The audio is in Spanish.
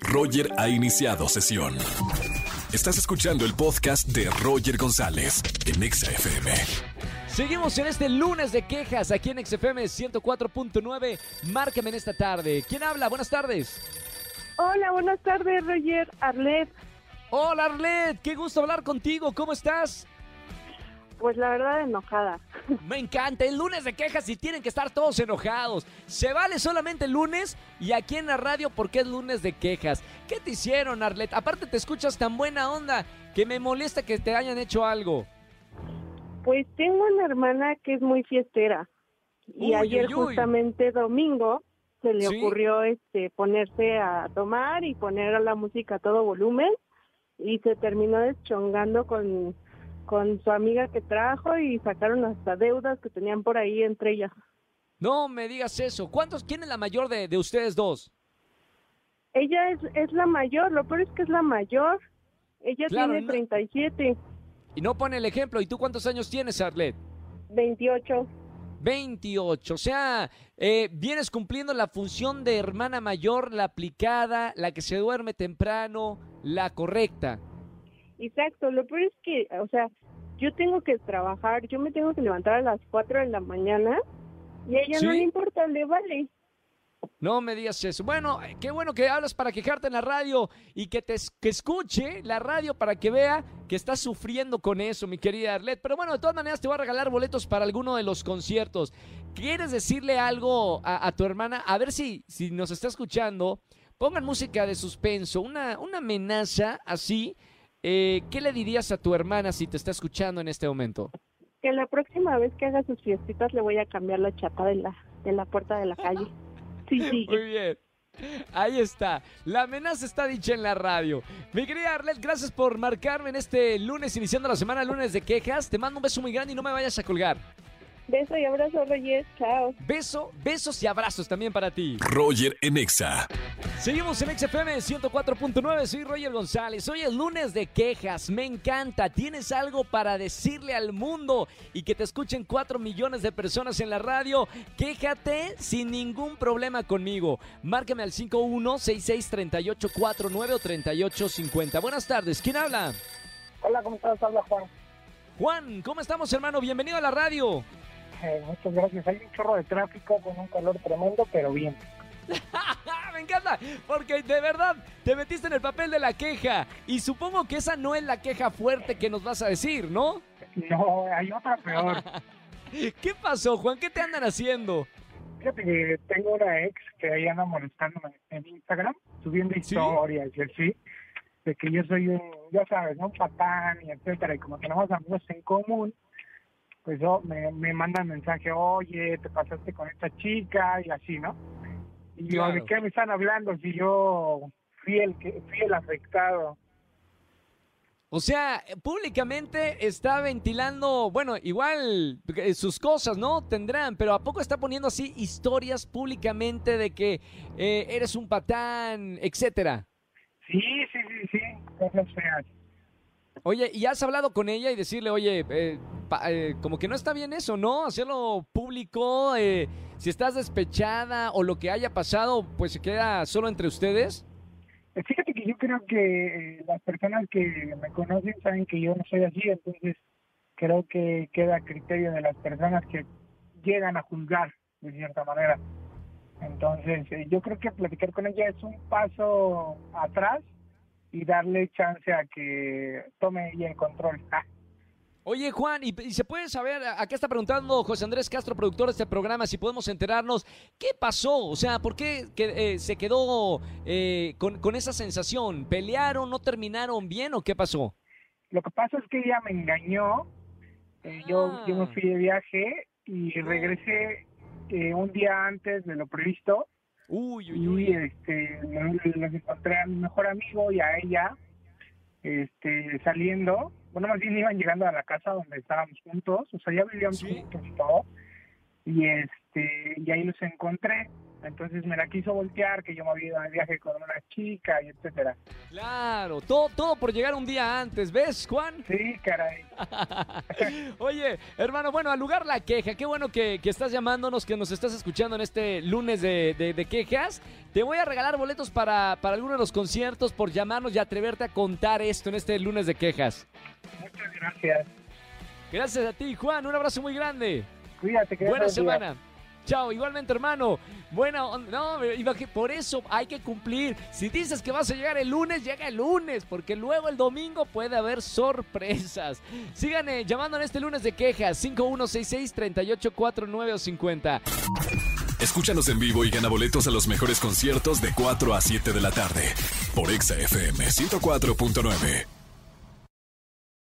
Roger ha iniciado sesión. Estás escuchando el podcast de Roger González en Exa FM. Seguimos en este lunes de quejas aquí en XFM 104.9. Márcame en esta tarde. ¿Quién habla? Buenas tardes. Hola, buenas tardes, Roger Arlet. Hola Arlet, qué gusto hablar contigo. ¿Cómo estás? Pues la verdad, enojada. Me encanta, el lunes de quejas y tienen que estar todos enojados. Se vale solamente el lunes y aquí en la radio porque es lunes de quejas. ¿Qué te hicieron, Arlet? Aparte te escuchas tan buena onda que me molesta que te hayan hecho algo. Pues tengo una hermana que es muy fiestera. Y Uy, ayer uy, uy. justamente domingo se le Sí. ocurrió este ponerse a tomar y poner la música a todo volumen y se terminó deschongando con con su amiga que trajo y sacaron hasta deudas que tenían por ahí entre ellas. No me digas eso. ¿Cuántos? ¿Quién es la mayor de, de ustedes dos? Ella es, es la mayor, lo peor es que es la mayor. Ella Claro, tiene no- 37, Y no pone el ejemplo. ¿Y tú cuántos años tienes, Arlet? 28. 28. O sea, eh, vienes cumpliendo la función de hermana mayor, la aplicada, la que se duerme temprano, la correcta. Exacto, lo peor es que, o sea, yo tengo que trabajar, yo me tengo que levantar a las 4 de la mañana y a ella no le importa, le vale. No me digas eso. Bueno, eh, qué bueno que hablas para quejarte en la radio y que te que escuche la radio para que vea que estás sufriendo con eso, mi querida Arlet. Pero bueno, de todas maneras te voy a regalar boletos para alguno de los conciertos. ¿Quieres decirle algo a, a tu hermana? A ver si, si nos está escuchando. Pongan música de suspenso, una, una amenaza así. Eh, ¿Qué le dirías a tu hermana si te está escuchando en este momento? Que la próxima vez que haga sus fiestitas le voy a cambiar la chapa de la, de la puerta de la calle. Sí, sí. Muy bien. Ahí está. La amenaza está dicha en la radio. Mi querida Arlet, gracias por marcarme en este lunes, iniciando la semana, lunes de quejas. Te mando un beso muy grande y no me vayas a colgar. Beso y abrazo, Reyes. Chao. Beso, besos y abrazos también para ti. Roger en Exa. Seguimos en XFM 104.9, soy Roger González. Hoy es lunes de quejas, me encanta. Tienes algo para decirle al mundo y que te escuchen 4 millones de personas en la radio. Quéjate sin ningún problema conmigo. Márcame al 51663849 o 3850. Buenas tardes, ¿quién habla? Hola, ¿cómo estás? Habla Juan. Juan, ¿cómo estamos hermano? Bienvenido a la radio. Eh, muchas gracias. Hay un chorro de tráfico con un calor tremendo, pero bien. Me encanta, porque de verdad te metiste en el papel de la queja y supongo que esa no es la queja fuerte que nos vas a decir, ¿no? No, hay otra peor. ¿Qué pasó, Juan? ¿Qué te andan haciendo? Fíjate que tengo una ex que ahí anda molestándome en Instagram, subiendo ¿Sí? historias y así, de que yo soy un, ya sabes, ¿no? Un patán y etcétera, y como tenemos amigos en común, pues yo me, me mandan mensaje, oye, te pasaste con esta chica y así, ¿no? Y yo, Claro. ¿de qué me están hablando si yo fui el, que, fui el afectado? O sea, públicamente está ventilando, bueno, igual eh, sus cosas, ¿no? Tendrán, pero ¿a poco está poniendo así historias públicamente de que eh, eres un patán, etcétera? Sí, sí, sí, sí, cosas feas. Oye, ¿y has hablado con ella y decirle, oye, eh, pa- eh, como que no está bien eso, ¿no? Hacerlo público, eh, si estás despechada o lo que haya pasado, pues se queda solo entre ustedes. Eh, Fíjate que yo creo que eh, las personas que me conocen saben que yo no soy así, entonces creo que queda a criterio de las personas que llegan a juzgar de cierta manera. Entonces, eh, yo creo que platicar con ella es un paso atrás y darle chance a que tome ella el control. Ah, Oye, Juan, ¿y, y se puede saber, acá está preguntando José Andrés Castro, productor de este programa, si podemos enterarnos, ¿qué pasó? O sea, ¿por qué que, eh, se quedó eh, con, con esa sensación? ¿Pelearon, no terminaron bien o qué pasó? Lo que pasa es que ella me engañó. eh, yo, yo me Ah. fui de viaje y regresé eh, un día antes de lo previsto Uy, uy, y uy. este los los encontré a mi mejor amigo y a ella este saliendo bueno más bien iban llegando a la casa donde estábamos juntos o sea ya vivíamos Sí. juntos y todo y este y ahí los encontré Entonces me la quiso voltear, que yo me había ido de viaje con una chica y etcétera. Claro, todo, todo por llegar un día antes, ¿ves, Juan? Sí, caray. Oye, hermano, bueno, al lugar la queja, qué bueno que, que estás llamándonos, que nos estás escuchando en este lunes de, de- de quejas. Te voy a regalar boletos para, para alguno de los conciertos por llamarnos y atreverte a contar esto en este lunes de quejas. Muchas gracias. Gracias a ti, Juan, un abrazo muy grande. Cuídate, que Buena semana. Chao, igualmente hermano. Buena, on- no, por eso hay que cumplir. Si dices que vas a llegar el lunes, llega el lunes, porque luego el domingo puede haber sorpresas. Sigan eh, llamando en este lunes de quejas 5166 3849 o 50. Escúchanos en vivo y gana boletos a los mejores conciertos de 4 a 7 de la tarde por Exa FM 104.9.